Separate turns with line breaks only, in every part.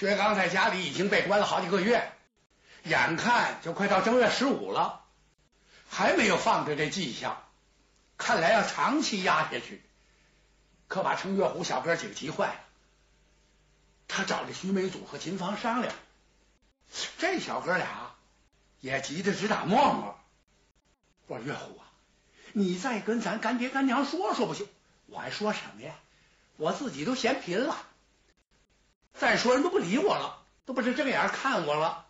薛刚在家里已经被关了好几个月，眼看就快到正月十五了，还没有放着这迹象，看来要长期压下去，可把程月虎小哥几个急坏了。他找这徐梅祖和秦芳商量，这小哥俩也急得直打沫沫。我说月虎啊，你再跟咱干爹干娘说说不行？我还说什么呀？我自己都嫌贫了。再说人都不理我了，都不是正眼看我了。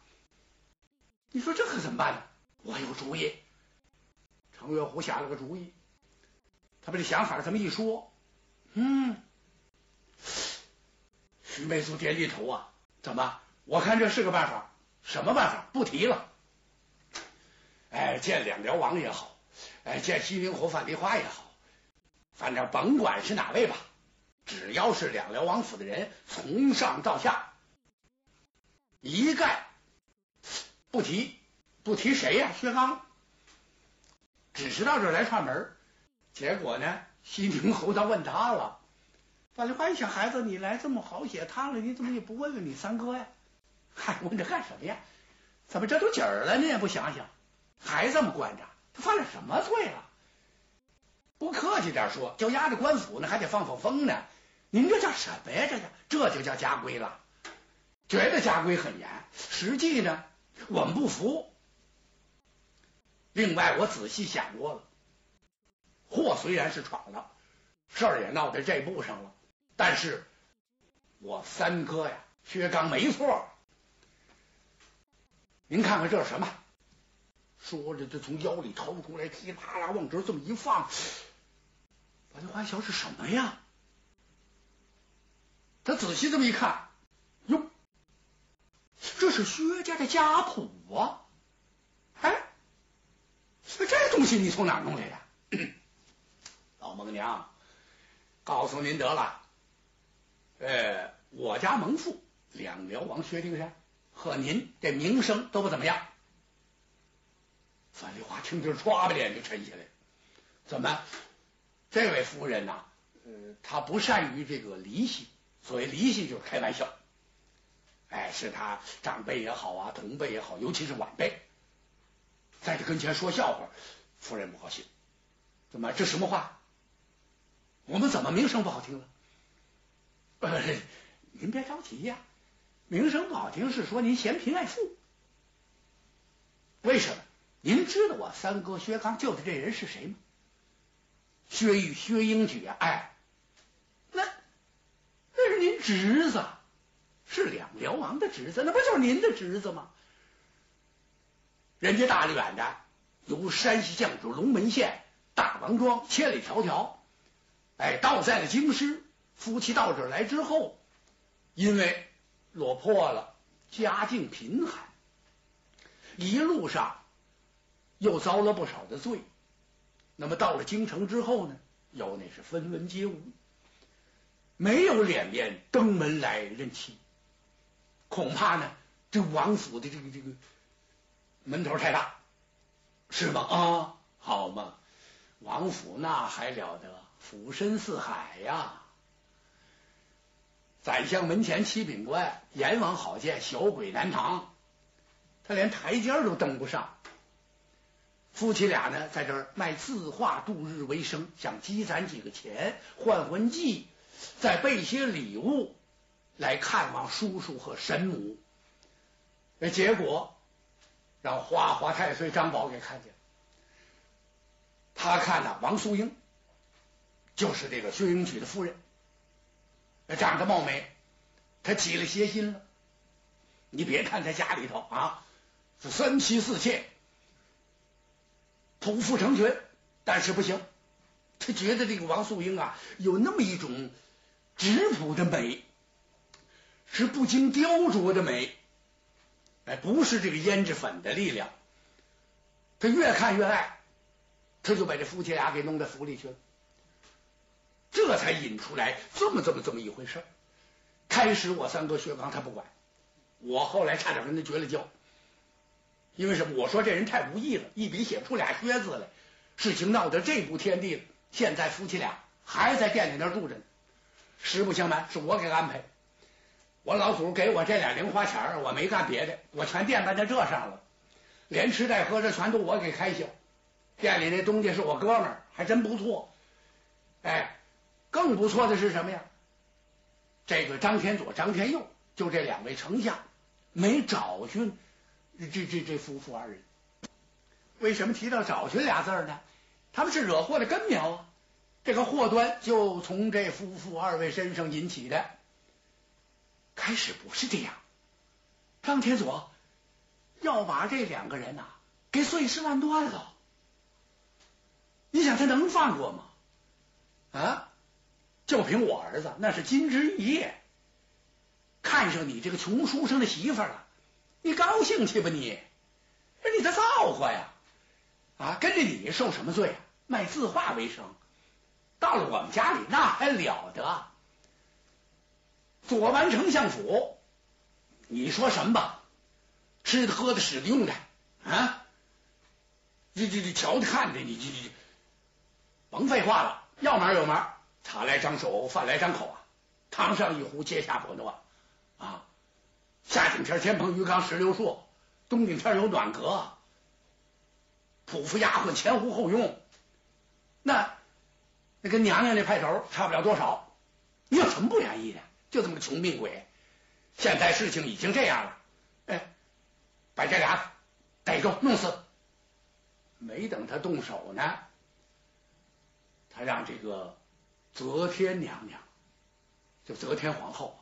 你说这可怎么办呢？我有主意。程月虎想了个主意，他把这想法这么一说，嗯，徐梅祖点点头啊。怎么？我看这是个办法。什么办法？不提了。哎，见两辽王也好，哎，见西宁侯范梨花也好，反正甭管是哪位吧。只要是两辽王府的人，从上到下一概不提，不提谁呀？薛刚，只是到这儿来串门。结果呢，西宁侯他问他了。范梨花一想，孩子，你来这么好些趟了，你怎么也不问问你三哥呀？嗨，问这干什么呀？怎么这都几儿了，你也不想想？还这么关着？他犯了什么罪了？不客气点说，叫押着官府呢，还得放放风呢。您这叫什么呀？这叫这就叫家规了。觉得家规很严，实际呢，我们不服。另外，我仔细想过了，祸虽然是闯了，事儿也闹在这步上了，但是我三哥呀，薛刚没错。您看看这是什么？说着，就从腰里掏出来，噼里啪啦往这这么一放。王家花小是什么呀？他仔细这么一看，哟，这是薛家的家谱啊！哎，这东西你从哪弄来的？老蒙娘，告诉您得了，呃，我家蒙父两辽王薛丁山和您这名声都不怎么样。范丽华听着，唰把脸就沉下来。怎么，这位夫人呐，呃，她不善于这个离席。所谓离戏就是开玩笑，哎，是他长辈也好啊，同辈也好，尤其是晚辈，在这跟前说笑话，夫人不高兴。怎么这什么话？我们怎么名声不好听了？呃，您别着急呀，名声不好听是说您嫌贫爱富。为什么？您知道我三哥薛刚救的这人是谁吗？薛玉、薛英举啊，哎。您侄子，是两辽王的侄子，那不就是您的侄子吗？人家大远的，由山西绛州龙门县大王庄千里迢迢，哎，到在了京师。夫妻到这儿来之后，因为落魄了，家境贫寒，一路上又遭了不少的罪。那么到了京城之后呢，又那是分文皆无。没有脸面登门来认亲，恐怕呢，这王府的这个这个门头太大，是吗？啊，好嘛，王府那还了得，俯身似海呀！宰相门前七品官，阎王好见，小鬼难逃，他连台阶都登不上。夫妻俩呢，在这儿卖字画度日为生，想积攒几个钱换换季。再备些礼物来看望叔叔和神母，结果让花花太岁张宝给看见了。他看呐，王素英就是这个薛英举的夫人，长得貌美，他起了邪心了。你别看他家里头啊是三妻四妾，仆妇成群，但是不行，他觉得这个王素英啊有那么一种。质朴的美是不经雕琢的美，哎，不是这个胭脂粉的力量。他越看越爱，他就把这夫妻俩给弄到府里去了，这才引出来这么这么这么一回事。开始我三哥薛刚他不管，我后来差点跟他绝了交，因为什么？我说这人太无义了，一笔写不出俩薛字来。事情闹到这步天地了，现在夫妻俩还在店里那住着呢。实不相瞒，是我给安排。我老祖给我这俩零花钱我没干别的，我全垫办在这上了，连吃带喝这全都我给开销。店里那东家是我哥们儿，还真不错。哎，更不错的是什么呀？这个张天佐、张天佑，就这两位丞相没找寻这这这夫妇二人。为什么提到找寻俩字呢？他们是惹祸的根苗啊！这个祸端就从这夫妇二位身上引起的。开始不是这样，张天佐要把这两个人呐给碎尸万段了。你想他能放过吗？啊！就凭我儿子，那是金枝玉叶，看上你这个穷书生的媳妇了，你高兴去吧你？你这造化呀！啊，跟着你受什么罪啊？卖字画为生，到了我们家里那还了得？左完丞相府，你说什么吧？吃的、喝的、使的、用的啊！这这这瞧的、看的，你你你甭废话了，要门有门，茶来张手，饭来张口啊！汤上一壶，接下不诺啊！夏景天天棚鱼缸石榴树，冬景天有暖阁，仆妇丫鬟前呼后拥，那那跟娘娘那派头差不了多少。你有什么不愿意的？就这么个穷命鬼。现在事情已经这样了，哎，把这俩逮住弄死。没等他动手呢。他让这个则天娘娘，就则天皇后，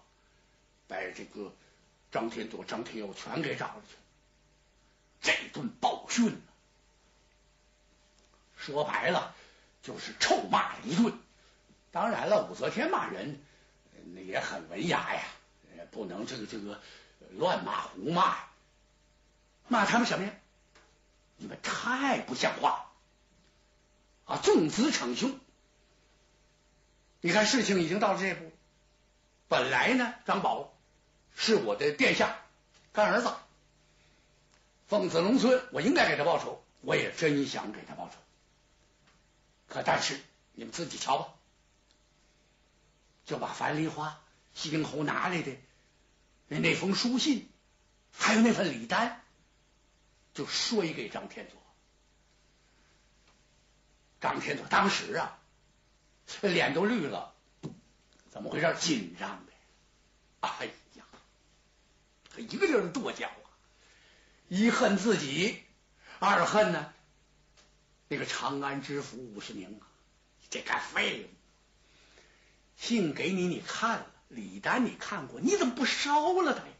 把这个张天佐、张天佑全给找了去。这顿暴训，说白了就是臭骂了一顿。当然了，武则天骂人那也很文雅呀，不能这个这个乱骂胡骂。骂他们什么呀？你们太不像话！啊，纵子逞凶！你看事情已经到了这步，本来呢，张宝是我的殿下干儿子，奉子龙孙，我应该给他报仇，我也真想给他报仇。可但是你们自己瞧吧，就把樊梨花、西陵侯拿来的那那封书信，还有那份礼单，就摔给张天佐。张天佐当时啊，脸都绿了，怎么回事？紧张的，哎呀，他一个劲儿的跺脚啊！一恨自己，二恨呢，那个长安知府武世宁啊，这干废物！信给你，你看了；李丹你看过，你怎么不烧了他呀？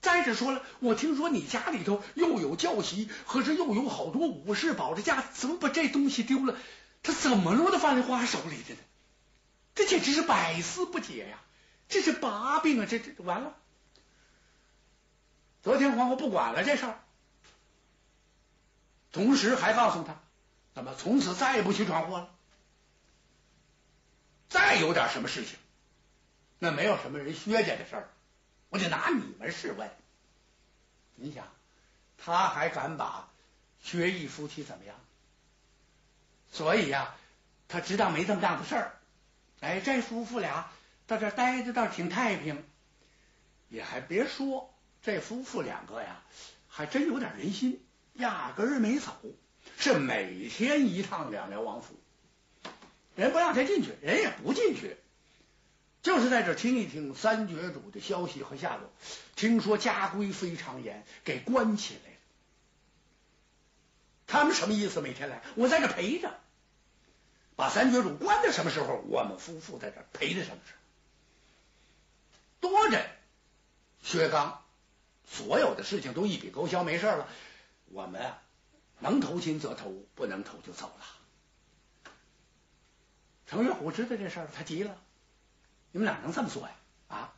再者说了，我听说你家里头又有教习，可是又有好多武士保着家，怎么把这东西丢了？他怎么落到范丽花手里的呢？这简直是百思不解呀！这是把柄啊！这这完了。昨天皇后不管了这事儿，同时还告诉他，怎么从此再也不许闯祸了。再有点什么事情，那没有什么人薛家的事儿。我就拿你们试问，你想，他还敢把薛义夫妻怎么样？所以呀，他知道没这么大的事儿。哎，这夫妇俩到这待着倒挺太平，也还别说，这夫妇两个呀，还真有点人心，压根儿没走，是每天一趟两辽王府，人不让他进去，人也不进去。就是在这听一听三绝主的消息和下落。听说家规非常严，给关起来了。他们什么意思？每天来，我在这陪着，把三绝主关到什么时候？我们夫妇在这陪着什么时候？多着，薛刚所有的事情都一笔勾销，没事了。我们啊，能投亲则投，不能投就走了。程月虎知道这事儿，他急了。你们哪能这么做呀？啊，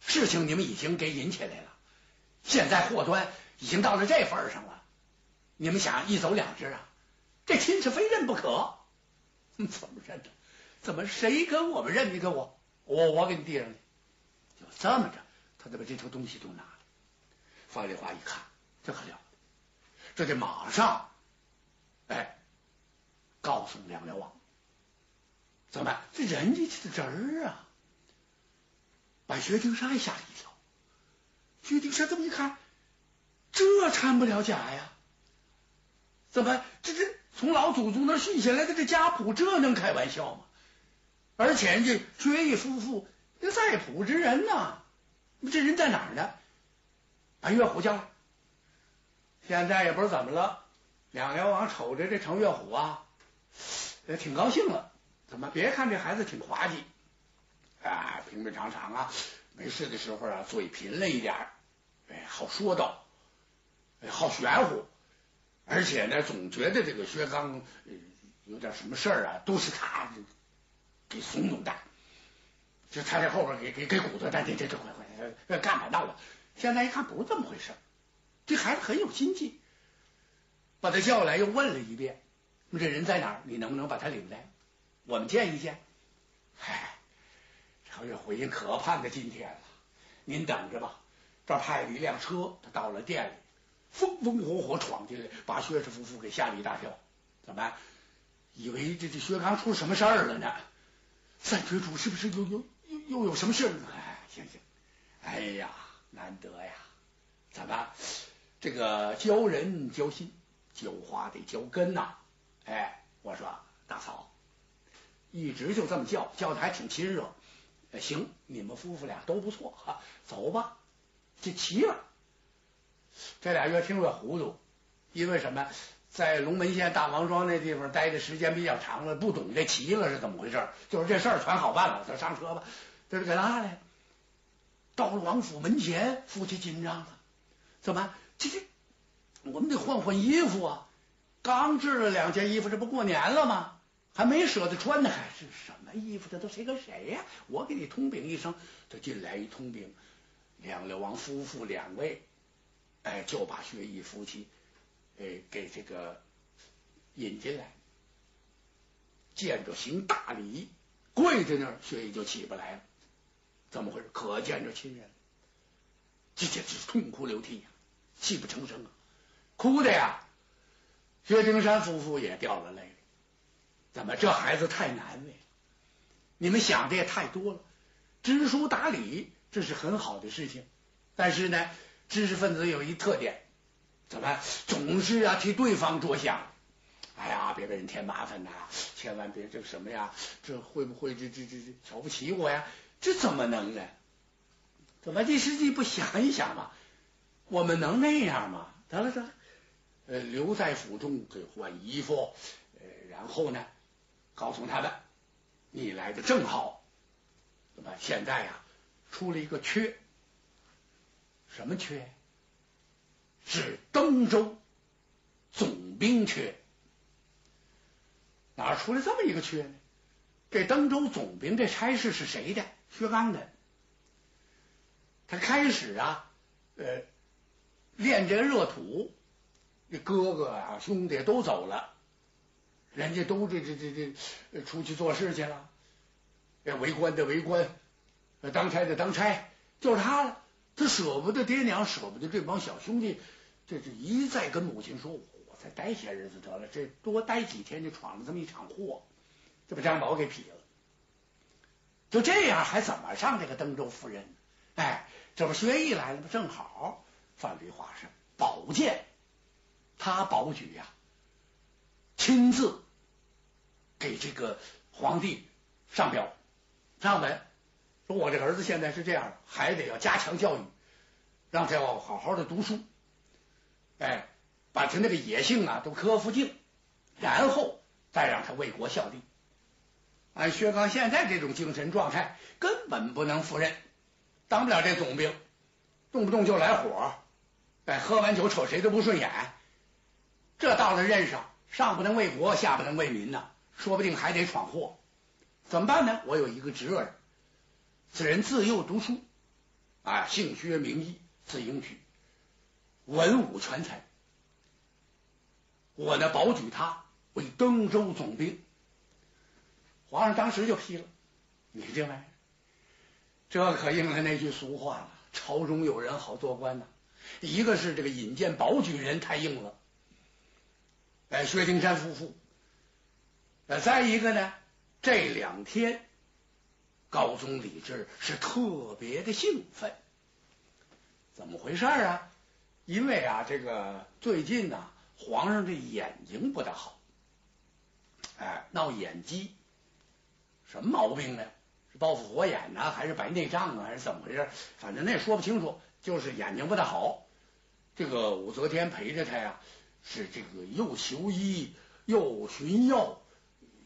事情你们已经给引起来了，现在祸端已经到了这份上了，你们想一走了之啊？这亲是非认不可，怎么认的？怎么谁跟我们认？你跟我，我我给你递上去，就这么着，他就把这头东西都拿了。方丽华一看，这可了，这得马上，哎，告诉梁辽王，怎么？这人家的侄儿啊！把薛丁山吓了一跳。薛丁山这么一看，这掺不了假呀？怎么这这从老祖宗那续下来的这家谱，这能开玩笑吗？而且人家薛毅夫妇那在谱之人呐，这人在哪儿呢？把岳虎叫来。现在也不知道怎么了，两辽王瞅着这程月虎啊，也挺高兴了。怎么？别看这孩子挺滑稽啊，平平常常啊，没事的时候啊，嘴贫了一点哎，好说道，好玄乎。而且呢，总觉得这个薛刚有点什么事儿啊，都是他给怂恿的，就他在后边给给给鼓捣，这这这快快干嘛闹了？现在一看不是这么回事，这孩子很有心计，把他叫来又问了一遍：“这人在哪儿？你能不能把他领来？我们见一见。”嗨，程月回应：“可盼的今天了，您等着吧。这派了一辆车，他到了店里。”风风火火闯进来，把薛氏夫妇给吓了一大跳。怎么？以为这这薛刚出什么事儿了呢？三绝主是不是又又又又有什么事儿？哎，行行，哎呀，难得呀！怎么？这个教人教心，教花得教根呐。哎，我说大嫂，一直就这么叫，叫的还挺亲热。行，你们夫妇俩都不错哈，走吧，这齐了。这俩越听越糊涂，因为什么？在龙门县大王庄那地方待的时间比较长了，不懂这齐了是怎么回事？就是这事儿全好办了，咱上车吧。这是给拉来，到了王府门前，夫妻紧张了。怎么？这这，我们得换换衣服啊！刚制了两件衣服，这不过年了吗？还没舍得穿呢，还是什么衣服？这都谁跟谁呀？我给你通禀一声。这进来一通禀，两辽王夫妇两位。哎，就把薛毅夫妻，哎，给这个引进来，见着行大礼，跪在那儿，薛毅就起不来了。怎么回事？可见着亲人，这简直痛哭流涕呀，泣不成声啊，哭的呀。薛丁山夫妇也掉了泪。怎么？这孩子太难为。你们想的也太多了。知书达理，这是很好的事情，但是呢？知识分子有一特点，怎么总是啊替对方着想？哎呀，别给人添麻烦呐！千万别这什么呀？这会不会这这这这瞧不起我呀？这怎么能呢？怎么第十季不想一想嘛？我们能那样吗？得了得了，呃，留在府中给换衣服，呃，然后呢，告诉他们你来的正好。怎么现在呀出了一个缺？什么缺？是登州总兵缺。哪出来这么一个缺呢？这登州总兵这差事是谁的？薛刚的。他开始啊，呃，练这热土，这哥哥啊兄弟都走了，人家都这这这这出去做事去了。这为官的为官，当差的当差，就是他了。他舍不得爹娘，舍不得这帮小兄弟，这这一再跟母亲说：“我再待些日子得了，这多待几天就闯了这么一场祸，就把张宝给劈了。”就这样，还怎么上这个登州夫人？哎，这不薛毅来了吗？正好，范蠡华是宝剑，他保举呀，亲自给这个皇帝上表上文。说我这儿子现在是这样，还得要加强教育，让他要好好的读书，哎，把他那个野性啊都克服尽，然后再让他为国效力。按薛刚现在这种精神状态，根本不能赴任，当不了这总兵，动不动就来火，哎，喝完酒瞅谁都不顺眼。这到了任上，上不能为国，下不能为民呐，说不定还得闯祸，怎么办呢？我有一个侄儿。此人自幼读书，啊，姓薛名义，字英举，文武全才。我呢，保举他为登州总兵。皇上当时就批了，你这玩意儿，这可应了那句俗话了：朝中有人好做官呐。一个是这个引荐保举人太硬了，哎，薛丁山夫妇。呃，再一个呢，这两天。高宗李治是特别的兴奋。怎么回事啊？因为啊，这个最近呢，皇上这眼睛不大好，哎，闹眼疾，什么毛病呢？是报复火眼呢，还是白内障啊，还是怎么回事？反正那也说不清楚，就是眼睛不大好。这个武则天陪着他呀，是这个又求医，又寻药，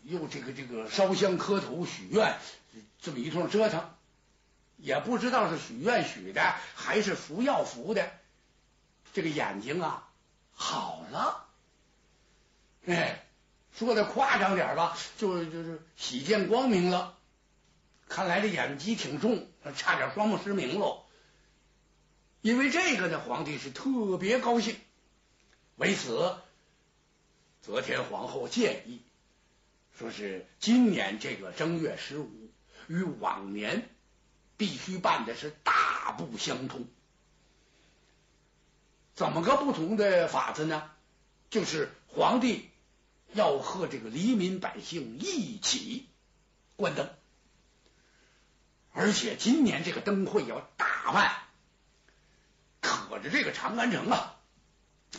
又这个这个烧香磕头许愿，这么一通折腾，也不知道是许愿许的，还是服药服的。这个眼睛啊，好了，哎，说的夸张点吧，就就是喜见光明了。看来这眼疾挺重，差点双目失明喽。因为这个呢，皇帝是特别高兴。为此，则天皇后建议，说是今年这个正月十五与往年必须办的是大不相同。怎么个不同的法子呢？就是皇帝要和这个黎民百姓一起关灯。而且今年这个灯会要大办，可着这个长安城啊，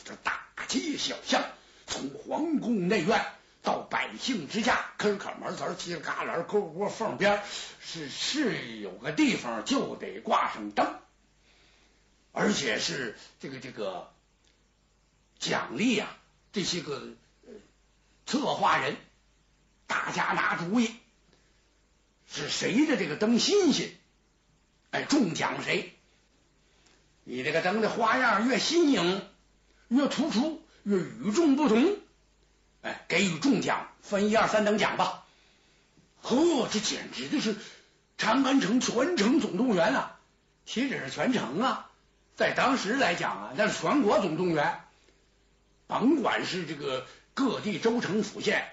这大街小巷，从皇宫内院到百姓之家，坑坎门儿、犄角旮旯、沟窝缝边，是是有个地方就得挂上灯，而且是这个这个奖励啊，这些个策划人，大家拿主意。是谁的这个灯新鲜，哎，中奖谁？你这个灯的花样越新颖、越突出、越与众不同，哎，给予中奖，分一二三等奖吧。呵，这简直就是长安城全城总动员啊！岂止是全城啊，在当时来讲啊，那是全国总动员，甭管是这个各地州城府县。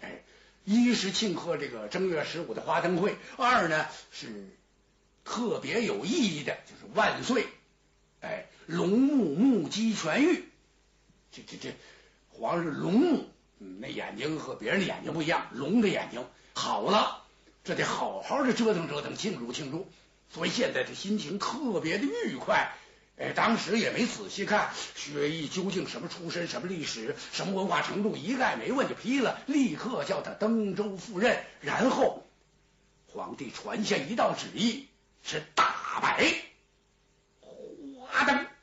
哎一是庆贺这个正月十五的花灯会，二呢是特别有意义的，就是万岁，哎，龙目目击痊愈，这这这皇上龙目，那眼睛和别人的眼睛不一样，龙的眼睛好了，这得好好的折腾折腾，庆祝庆祝，所以现在这心情特别的愉快。哎，当时也没仔细看薛毅究竟什么出身、什么历史、什么文化程度，一概没问就批了，立刻叫他登州赴任。然后皇帝传下一道旨意，是大摆花灯。